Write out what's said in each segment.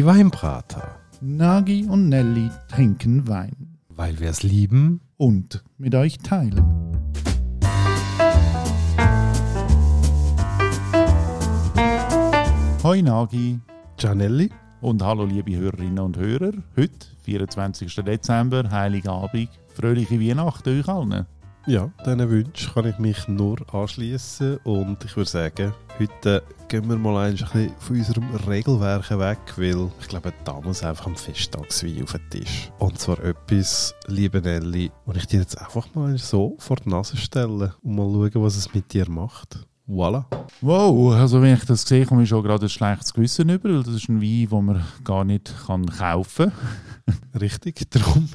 Die Weinbrater. Nagi und Nelly trinken Wein Weil wir es lieben. und mit euch teilen. Hoi Nagi Gianelli. und hallo liebe Hörerinnen und Hörer. Heute, 24. Dezember, Heiligabend, fröhliche Weihnachten euch allen. Ja, diesen Wunsch kann ich mich nur anschließen und ich würde sagen, heute gehen wir mal ein bisschen von unserem Regelwerk weg, weil ich glaube, da muss einfach ein Festtagswein auf den Tisch. Und zwar etwas, liebe Nelly, und ich dir jetzt einfach mal so vor die Nase stelle und mal schauen, was es mit dir macht. Voilà. Wow, also wenn ich das sehe, komme ich schon gerade ein schlechtes Gewissen über, weil das ist ein Wein, den man gar nicht kaufen kann. Richtig, darum.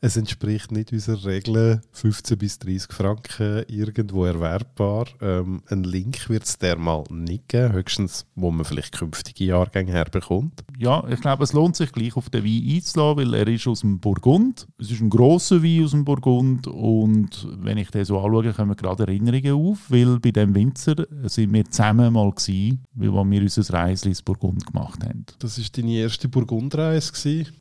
Es entspricht nicht unserer Regel 15 bis 30 Franken irgendwo erwerbbar. Ähm, einen Link wird es der mal nicht geben, höchstens, wo man vielleicht künftige Jahrgänge herbekommt. Ja, ich glaube, es lohnt sich gleich auf den Wein einzulassen, weil er ist aus dem Burgund. Es ist ein grosser Wein aus dem Burgund und wenn ich den so anschaue, kommen gerade Erinnerungen auf, weil bei dem Winzer sind wir zusammen mal gewesen, weil wir unser Reisli ins Burgund gemacht haben. Das war deine erste Burgundreise. gewesen.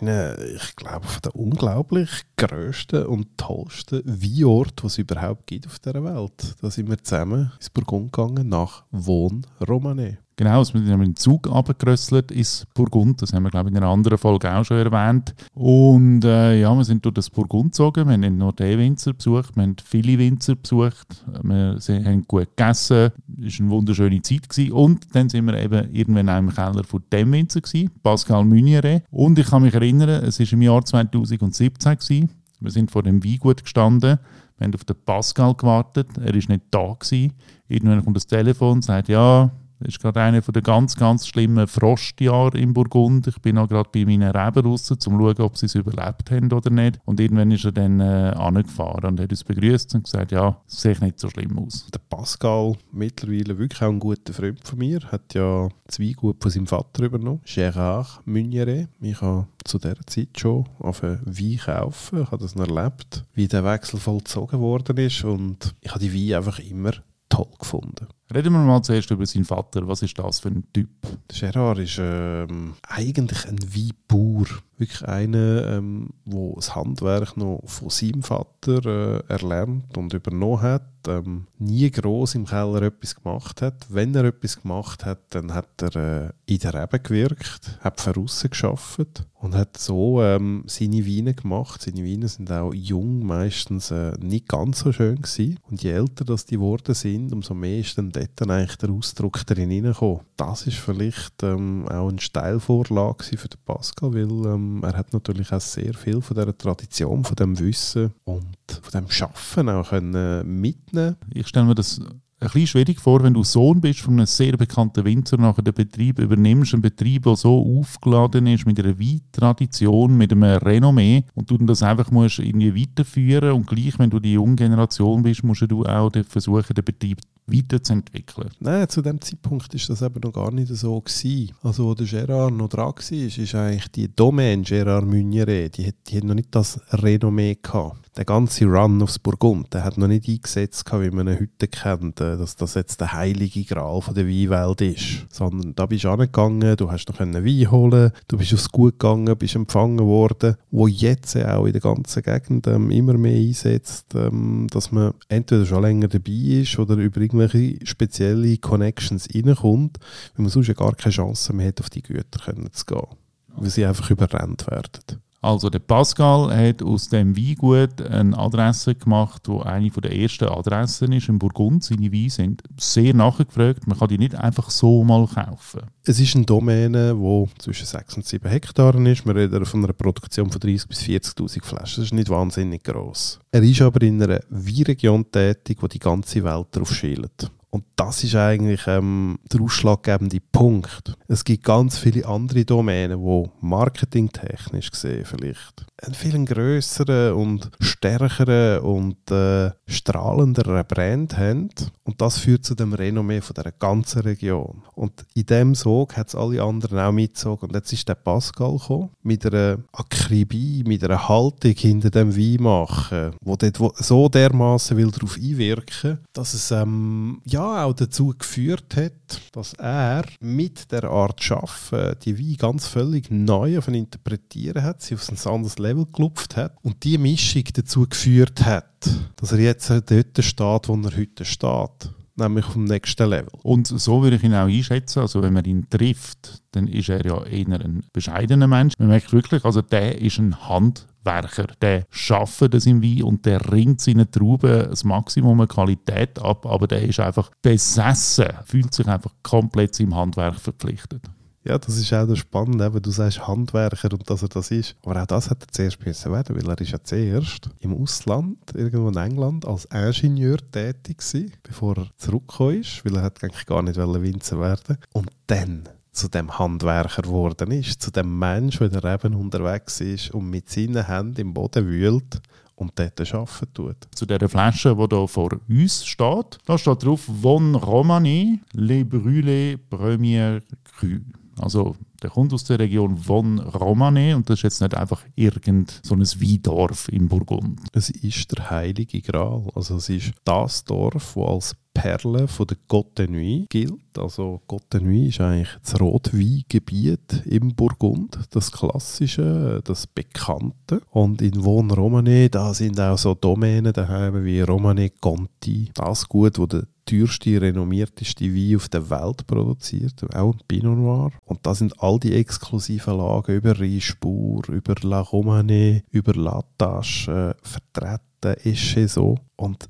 An einen, ich glaube, den unglaublich grössten und tollsten Weinort, die es überhaupt gibt auf dieser Welt. Da sind wir zusammen ins Burgund gegangen, nach Wohn Romanée. Genau, wir sind mit dem Zug abgerösselt ins Burgund. Das haben wir, glaube ich, in einer anderen Folge auch schon erwähnt. Und äh, ja, wir sind durch das Burgund gezogen. Wir haben nicht nur den Winzer besucht, wir haben viele Winzer besucht. Wir haben gut gegessen. War eine wunderschöne Zeit. Gewesen. Und dann sind wir eben irgendwann auch im Keller von dem Winzer, gewesen, Pascal Munieret. Und ich kann mich erinnern, es war im Jahr 2017. Gewesen. Wir sind vor dem Weingut gestanden. Wir haben auf den Pascal gewartet. Er war nicht da. Gewesen. Irgendwann kommt das Telefon sagt, ja, das ist gerade einer der ganz, ganz schlimmen Frostjahre im Burgund. Ich bin auch gerade bei meinen Reben raus, um zu schauen, ob sie es überlebt haben oder nicht. Und irgendwann ist er dann äh, und hat uns begrüßt und gesagt, ja, es sieht nicht so schlimm aus. Der Pascal, mittlerweile wirklich auch ein guter Freund von mir, hat ja zwei Gut von seinem Vater übernommen, Gérard Munieret. Ich habe zu dieser Zeit schon auf Wein kaufen, ich habe das erlebt, wie der Wechsel vollzogen worden ist und ich habe die Weine einfach immer toll gefunden. Reden wir mal zuerst über seinen Vater. Was ist das für ein Typ? Gerard ist ähm, eigentlich ein Weinbauer. Wirklich einer, ähm, der das Handwerk noch von seinem Vater äh, erlernt und übernommen hat. Ähm, nie groß im Keller etwas gemacht hat. Wenn er etwas gemacht hat, dann hat er äh, in der Rebe gewirkt, hat voraus geschafft und hat so ähm, seine Weine gemacht. Seine Weine sind auch jung, meistens äh, nicht ganz so schön gewesen. Und je älter das die geworden sind, umso mehr ist dann dort dann eigentlich der Ausdruck drin hineingekommen. Das ist vielleicht ähm, auch eine Steilvorlage für den Pascal, weil ähm, er hat natürlich auch sehr viel von dieser Tradition, von dem Wissen und von dem Schaffen auch können mitnehmen. Ich stelle mir das ein bisschen schwierig vor, wenn du Sohn bist von einem sehr bekannten Winzer, nachher den Betrieb übernimmst, einen Betrieb, der so aufgeladen ist mit einer Weintradition, mit einem Renommee und du das einfach musst irgendwie weiterführen und gleich, wenn du die junge Generation bist, musst du auch versuchen, den Betrieb weiterzuentwickeln. Nein, zu dem Zeitpunkt ist das eben noch gar nicht so gewesen. Also, wo der Gérard noch dran war, ist, eigentlich die Domaine Gérard Munieret, die die hat noch nicht das Renommee gehabt. Der ganze Run aufs Burgund, der hat noch nicht eingesetzt, wie man ihn heute kennt, äh, dass das jetzt der heilige Gral von der Weinwelt ist. Sondern da bist du angegangen, du hast noch können Wein holen, du bist aufs Gut gegangen, bist empfangen worden, wo jetzt auch in der ganzen Gegend ähm, immer mehr einsetzt, ähm, dass man entweder schon länger dabei ist oder über irgendwelche spezielle Connections reinkommt, weil man sonst ja gar keine Chance mehr hat, auf die Güter können zu gehen. Weil sie einfach überrennt werden. Also der Pascal hat aus dem Weingut eine Adresse gemacht, wo eine von der ersten Adressen ist im Burgund. Seine Weine sind sehr nachgefragt. Man kann die nicht einfach so mal kaufen. Es ist eine Domäne, die zwischen 6 und 7 Hektaren ist. Wir reden von einer Produktion von 30.000 bis 40.000 Flaschen. Das ist nicht wahnsinnig gross. Er ist aber in einer Weinregion tätig, wo die ganze Welt darauf schielt. Und das ist eigentlich ähm, der ausschlaggebende Punkt. Es gibt ganz viele andere Domänen, die marketingtechnisch gesehen vielleicht einen viel grösseren und stärkeren und äh, strahlenderen Brand haben. Und das führt zu dem Renommee von der ganzen Region. Und in dem Sog hat es alle anderen auch mitgezogen. Und jetzt ist der Pascal gekommen, mit einer Akribie, mit einer Haltung hinter dem Wein machen, wo dort wo so dermaßen will darauf einwirken, dass es ähm, ja auch dazu geführt hat, dass er mit der Art Schaffen die Wein ganz völlig neu auf interpretieren hat, sie auf ein anderes Level gelupft hat und die Mischung dazu geführt hat, dass er jetzt dort steht, wo er heute steht nämlich vom nächsten Level. Und so würde ich ihn auch einschätzen. Also wenn man ihn trifft, dann ist er ja eher ein bescheidener Mensch. Man merkt wirklich, also der ist ein Handwerker. Der schafft das im Wein und der ringt seinen Trauben das Maximum an Qualität ab, aber der ist einfach besessen, fühlt sich einfach komplett seinem Handwerk verpflichtet. Ja, das ist auch das Spannende, du sagst Handwerker und dass er das ist. Aber auch das hat er zuerst müssen werden, weil er ist ja zuerst im Ausland, irgendwo in England, als Ingenieur tätig war, bevor er zurückgekommen ist, weil er hat eigentlich gar nicht Winzer werden Und dann zu dem Handwerker geworden ist, zu dem Mensch, der eben unterwegs ist und mit seinen Händen im Boden wühlt und dort arbeiten tut. Zu dieser Flasche, die hier vor uns steht, da steht drauf «Von Romani, les brûlés première cru». Also der kommt aus der Region von Romane und das ist jetzt nicht einfach irgend so ein Weindorf in Burgund. Es ist der Heilige Gral. Also es ist das Dorf, wo als Perle von der Côte gilt. Also Côte ist eigentlich das Rotweingebiet im Burgund, das klassische, das bekannte. Und in Von Romane, da sind auch so Domänen daheim wie Romane Conti. Das Gut, wo der teuerste, renommierteste Wein auf der Welt produziert, auch ein Pinot Noir. Und da sind all die exklusiven Lagen über Riespur, über La Romane, über Latache äh, vertreten, ist so. Und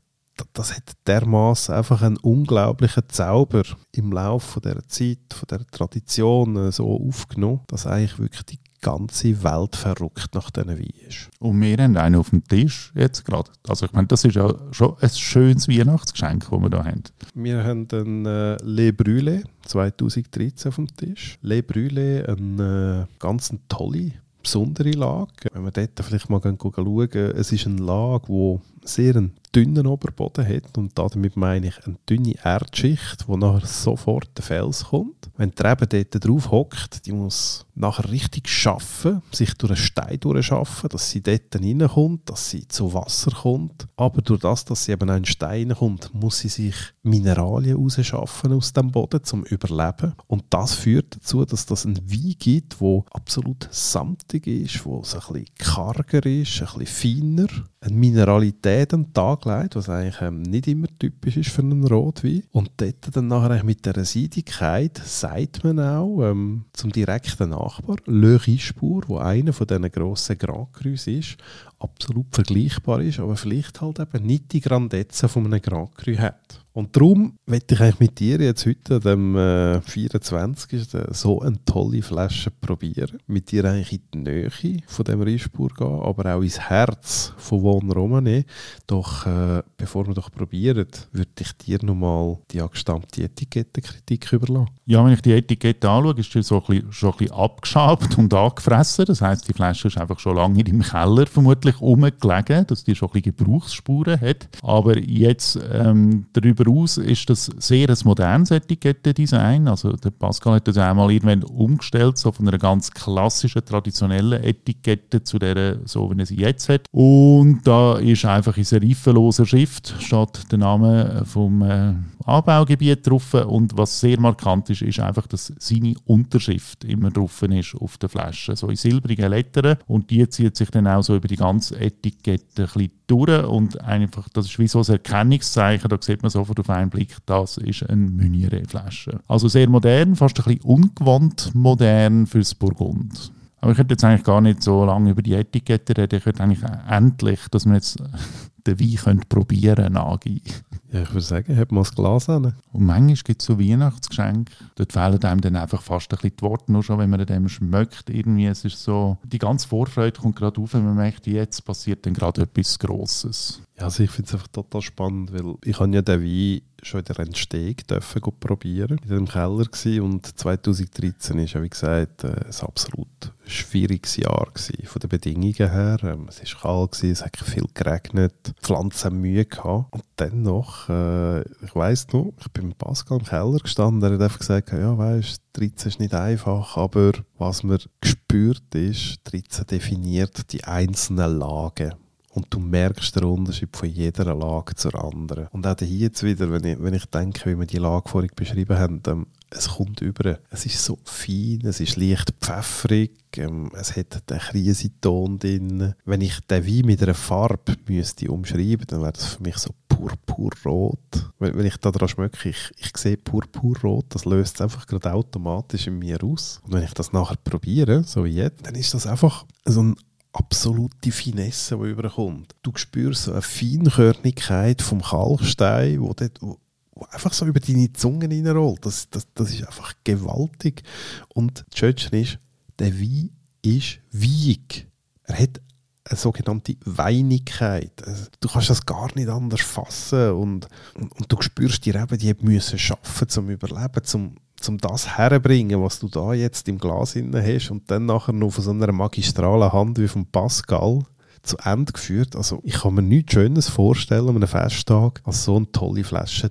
das hat dermaßen einfach einen unglaublichen Zauber im Laufe der Zeit, von der Tradition äh, so aufgenommen, dass eigentlich wirklich die ganze Welt verrückt nach diesen Wein ist. Und wir haben einen auf dem Tisch jetzt gerade. Also ich meine, das ist ja schon ein schönes Weihnachtsgeschenk, das wir hier haben. Wir haben einen äh, Le Brûlé 2013 auf dem Tisch. Le Brûlé, eine äh, ganz tolle, besondere Lage. Wenn wir dort vielleicht mal schauen, es ist eine Lage, die sehr einen dünnen Oberboden hat und damit meine ich eine dünne Erdschicht, wo nachher sofort der Fels kommt. Wenn die Rebe dort drauf hockt, die muss nachher richtig schaffen, sich durch einen Stein durchschaffen, dass sie dort reinkommt, dass sie zu Wasser kommt. Aber durch das, dass sie eben einen Stein kommt, muss sie sich Mineralien rausschaffen aus dem Boden zum Überleben. Und das führt dazu, dass das ein Wein gibt, wo absolut samtig ist, wo es ein bisschen karger ist, ein bisschen feiner, eine Mineralität an den Tag legt, was eigentlich ähm, nicht immer typisch ist für einen Rotwein. Und dort dann nachher mit dieser Seidigkeit sagt man auch ähm, zum direkten Nachbar, Le Rispur, wo einer von diesen grossen Grand Crus ist, absolut vergleichbar ist, aber vielleicht halt eben nicht die Grandezza von einem Grand Cru hat. Und darum möchte ich eigentlich mit dir jetzt heute, dem äh, 24. so eine tolle Flasche probieren. Mit dir eigentlich in die Nähe von dem Riespur gehen, aber auch ins Herz von Von Romane. Doch äh, bevor wir doch probieren, würde ich dir nochmal die angestammte Etikettenkritik überlassen. Ja, wenn ich die Etikette anschaue, ist sie so ein bisschen, schon ein bisschen abgeschabt und angefressen. Das heisst, die Flasche ist einfach schon lange im Keller vermutlich rumgelegen, dass die schon ein bisschen Gebrauchsspuren hat. Aber jetzt ähm, darüber aus ist das sehr ein modernes Etikettendesign. Also der Pascal hat das einmal irgendwann umgestellt, so von einer ganz klassischen, traditionellen Etikette zu der, so wie er sie jetzt hat. Und da ist einfach in serifenloser Schrift steht der Name vom äh, Anbaugebiet drauf. Und was sehr markant ist, ist einfach, dass seine Unterschrift immer drauf ist auf der Flasche, so in silbrigen Lettern. Und die zieht sich dann auch so über die ganze Etikette ein bisschen durch. Und einfach, das ist wie so ein Erkennungszeichen, da sieht man sofort sofort auf einen Blick, das ist eine Meunier-Flasche. Also sehr modern, fast ein bisschen ungewohnt modern fürs Burgund. Aber ich hätte jetzt eigentlich gar nicht so lange über die Etikette reden. Ich hätte eigentlich endlich, dass wir jetzt den Wein probieren können, Nagi. Ja, ich würde sagen, hat mal das Glas an. Und manchmal gibt es so Weihnachtsgeschenke. Dort fehlen einem dann einfach fast ein bisschen die Worte, nur schon, wenn man dem schmeckt. Irgendwie, es ist so, die ganze Vorfreude kommt gerade auf, wenn man merkt, jetzt passiert dann gerade etwas Grosses. Ja, also ich finde es einfach total spannend, weil ich habe ja den Wein schon in der Entstehung dürfen probieren. In dem Keller gewesen und 2013 ist ja wie gesagt äh, ein absolut schwieriges Jahr gewesen, von den Bedingungen her. Ähm, es ist kalt gewesen, es hat viel geregnet, Pflanzen Mühe gehabt und dennoch, äh, ich weiss noch, ich bin mit Pascal im Keller gestanden, er hat einfach gesagt, ja weißt, 13 ist nicht einfach, aber was man gespürt ist, 13 definiert die einzelnen Lagen und du merkst den Unterschied von jeder Lage zur anderen. Und auch hier jetzt wieder, wenn ich, wenn ich denke, wie wir die Lage vorhin beschrieben haben, ähm, es kommt über. Es ist so fein, es ist leicht pfeffrig, ähm, es hat einen Krisenton drin. Wenn ich den Wein mit einer Farbe müsste umschreiben, dann wäre das für mich so purpurrot. Wenn, wenn ich da dran schmecke, ich, ich sehe purpurrot, das löst es einfach gerade automatisch in mir aus. Und wenn ich das nachher probiere, so wie jetzt, dann ist das einfach so ein absolute Finesse, die überkommt. Du spürst so eine Feinkörnigkeit vom Kalkstein, wo, dort, einfach so über deine Zunge reinrollt. Das, das, das ist einfach gewaltig. Und das ist, der Wein ist weich. Er hat eine sogenannte Weinigkeit. Also, du kannst das gar nicht anders fassen und, und, und du spürst dir eben, die müssen schaffen zum Überleben, zum um das herzubringen, was du da jetzt im Glas hast und dann nachher noch von so einer magistralen Hand wie von Pascal zu Ende geführt. Also ich kann mir nichts Schönes vorstellen an einem Festtag, als so eine tolle Flasche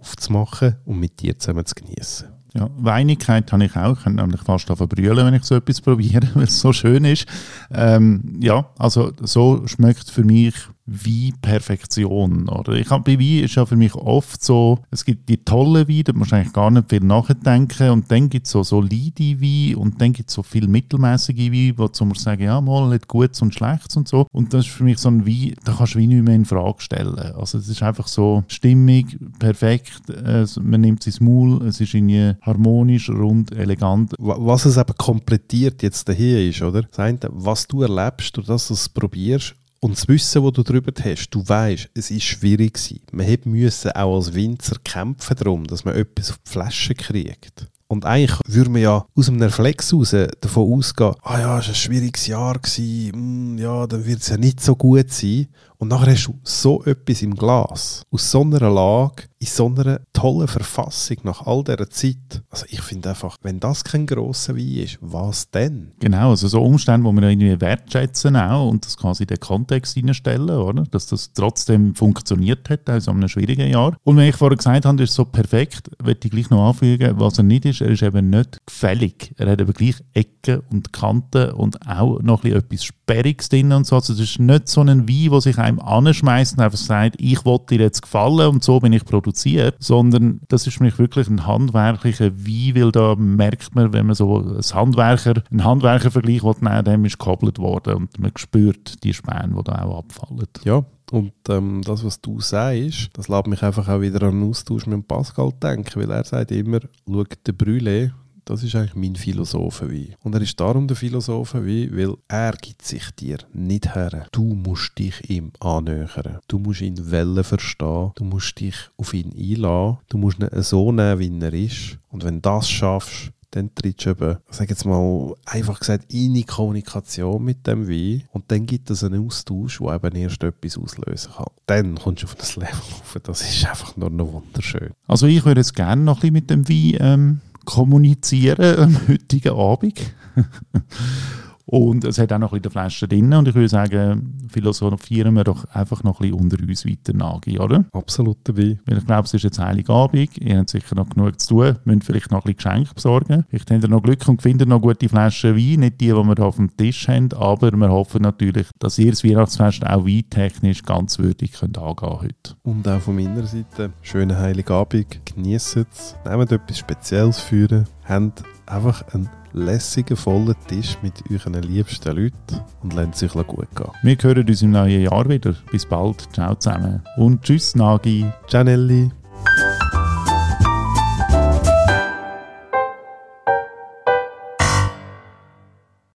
aufzumachen und mit dir zusammen zu genießen. Ja, Weinigkeit habe ich auch. Ich kann nämlich fast verbrüllen, wenn ich so etwas probiere, weil es so schön ist. Ähm, ja, also so schmeckt für mich wie Perfektion. Oder? Ich hab, bei Wein ist ja für mich oft so, es gibt die tollen Weine, da muss eigentlich gar nicht viel nachdenken und dann gibt es so solide Weine und dann gibt es so viel mittelmäßige Weine, wo du sagen, ja, mal nicht gut und schlecht und so. Und das ist für mich so ein Wein, da kannst du Wein nicht mehr in Frage stellen. Also es ist einfach so stimmig, perfekt, äh, man nimmt es ins Maul, es ist irgendwie harmonisch, rund, elegant. Was es eben komplettiert jetzt hier ist, oder? Das eine, was du erlebst, durch das du es probierst und das Wissen, das du darüber hast, du weißt, es ist schwierig gewesen. Man musste auch als Winzer kämpfen darum, dass man etwas auf die Flasche kriegt. Und eigentlich würde man ja aus einem Reflex heraus davon ausgehen, ah ja, es war ein schwieriges Jahr, gewesen, mm, ja, dann wird es ja nicht so gut sein. Und nachher hast du so etwas im Glas, aus so einer Lage, in so einer tollen Verfassung nach all dieser Zeit. Also ich finde einfach, wenn das kein grosser Wein ist, was denn? Genau, also so Umstände, wo wir irgendwie wertschätzen auch und das quasi in den Kontext hineinstellen, oder? Dass das trotzdem funktioniert hat, auch so einem schwierigen Jahr. Und wenn ich vorher gesagt habe, ist so perfekt, möchte ich gleich noch anfügen, was er nicht ist, er ist eben nicht gefällig. Er hat aber gleich Ecken und Kanten und auch noch etwas Sperriges drin und so. Also es ist nicht so ein Wein, der sich einem anschmeißt und einfach sagt, ich wollte dir jetzt gefallen und so bin ich produziert, sondern das ist für mich wirklich ein handwerklicher Wein, weil da merkt man, wenn man so ein Handwerker, einen Handwerkervergleich nehmen dem ist gekoppelt worden und man spürt die Späne, die da auch abfallen. Ja, und ähm, das, was du sagst, das lässt mich einfach auch wieder an den Austausch mit Pascal denken, weil er sagt immer, schau, der Brûlé, das ist eigentlich mein Philosophenwein. Und er ist darum der Philosophenwein, weil er gibt sich dir nicht her. Du musst dich ihm annähern. Du musst ihn Wellen verstehen. Du musst dich auf ihn einladen. Du musst ihn so nehmen, wie er ist. Und wenn das schaffst, dann trittst du eben, sag jetzt mal, einfach gesagt, in die Kommunikation mit dem Wein und dann gibt es einen Austausch, der eben erst etwas auslösen kann. Dann kommst du auf das Level rauf. Das ist einfach nur noch wunderschön. Also ich würde jetzt gerne noch ein bisschen mit dem Wein ähm, kommunizieren am heutigen Abend. Und es hat auch noch ein bisschen Flasche drin. Und ich würde sagen, philosophieren wir doch einfach noch ein bisschen unter uns weiter nach, oder? Absolut dabei. Weil ich glaube, es ist jetzt Heiligabend. Ihr habt sicher noch genug zu tun. Müsst vielleicht noch ein bisschen Geschenke besorgen. Vielleicht habt ihr noch Glück und findet noch gute Flaschen Wein. Nicht die, die wir hier auf dem Tisch haben. Aber wir hoffen natürlich, dass ihr das Weihnachtsfest auch weintechnisch ganz würdig könnt angehen heute. Und auch von meiner Seite, schönen Heiligabend. Genießt es. Nehmt etwas Spezielles für. Habt einfach einen lässigen, vollen Tisch mit euren liebsten Leuten und lasst es euch gut gehen. Wir hören uns im neuen Jahr wieder. Bis bald. Ciao zusammen. Und tschüss, Nagi. Ciao, Nelly.